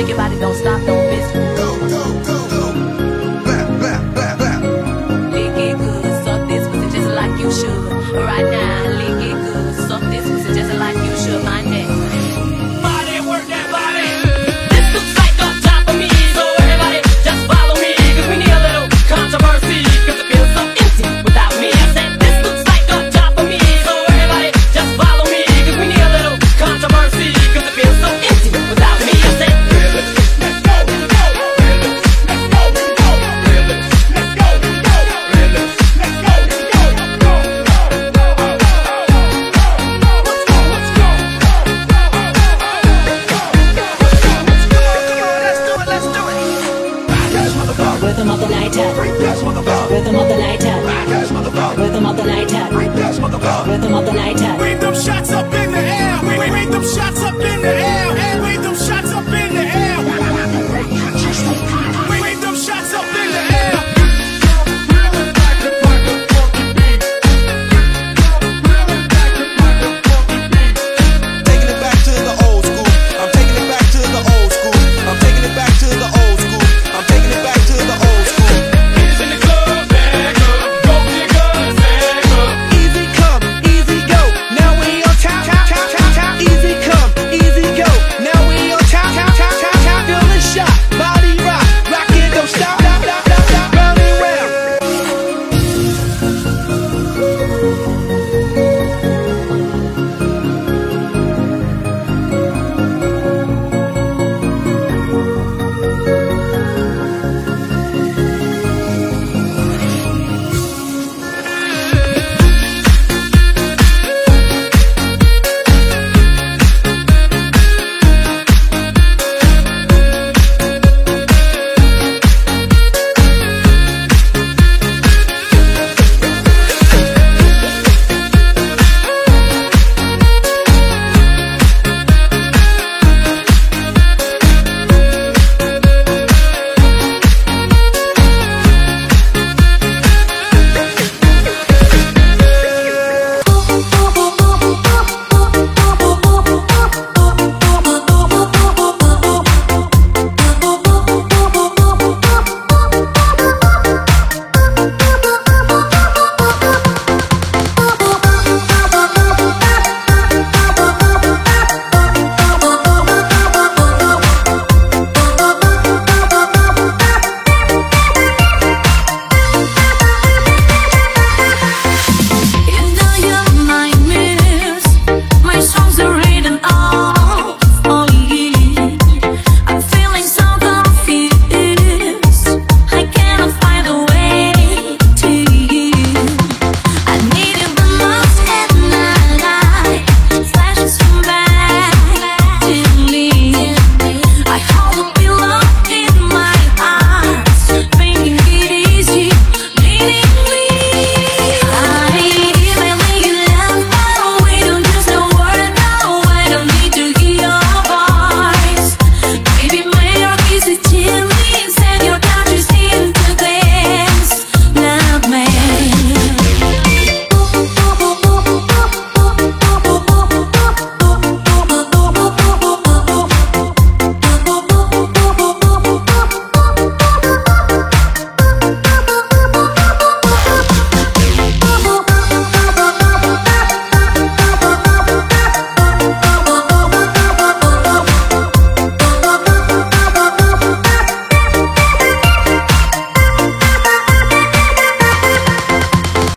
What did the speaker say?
Shake your body, don't stop, don't miss.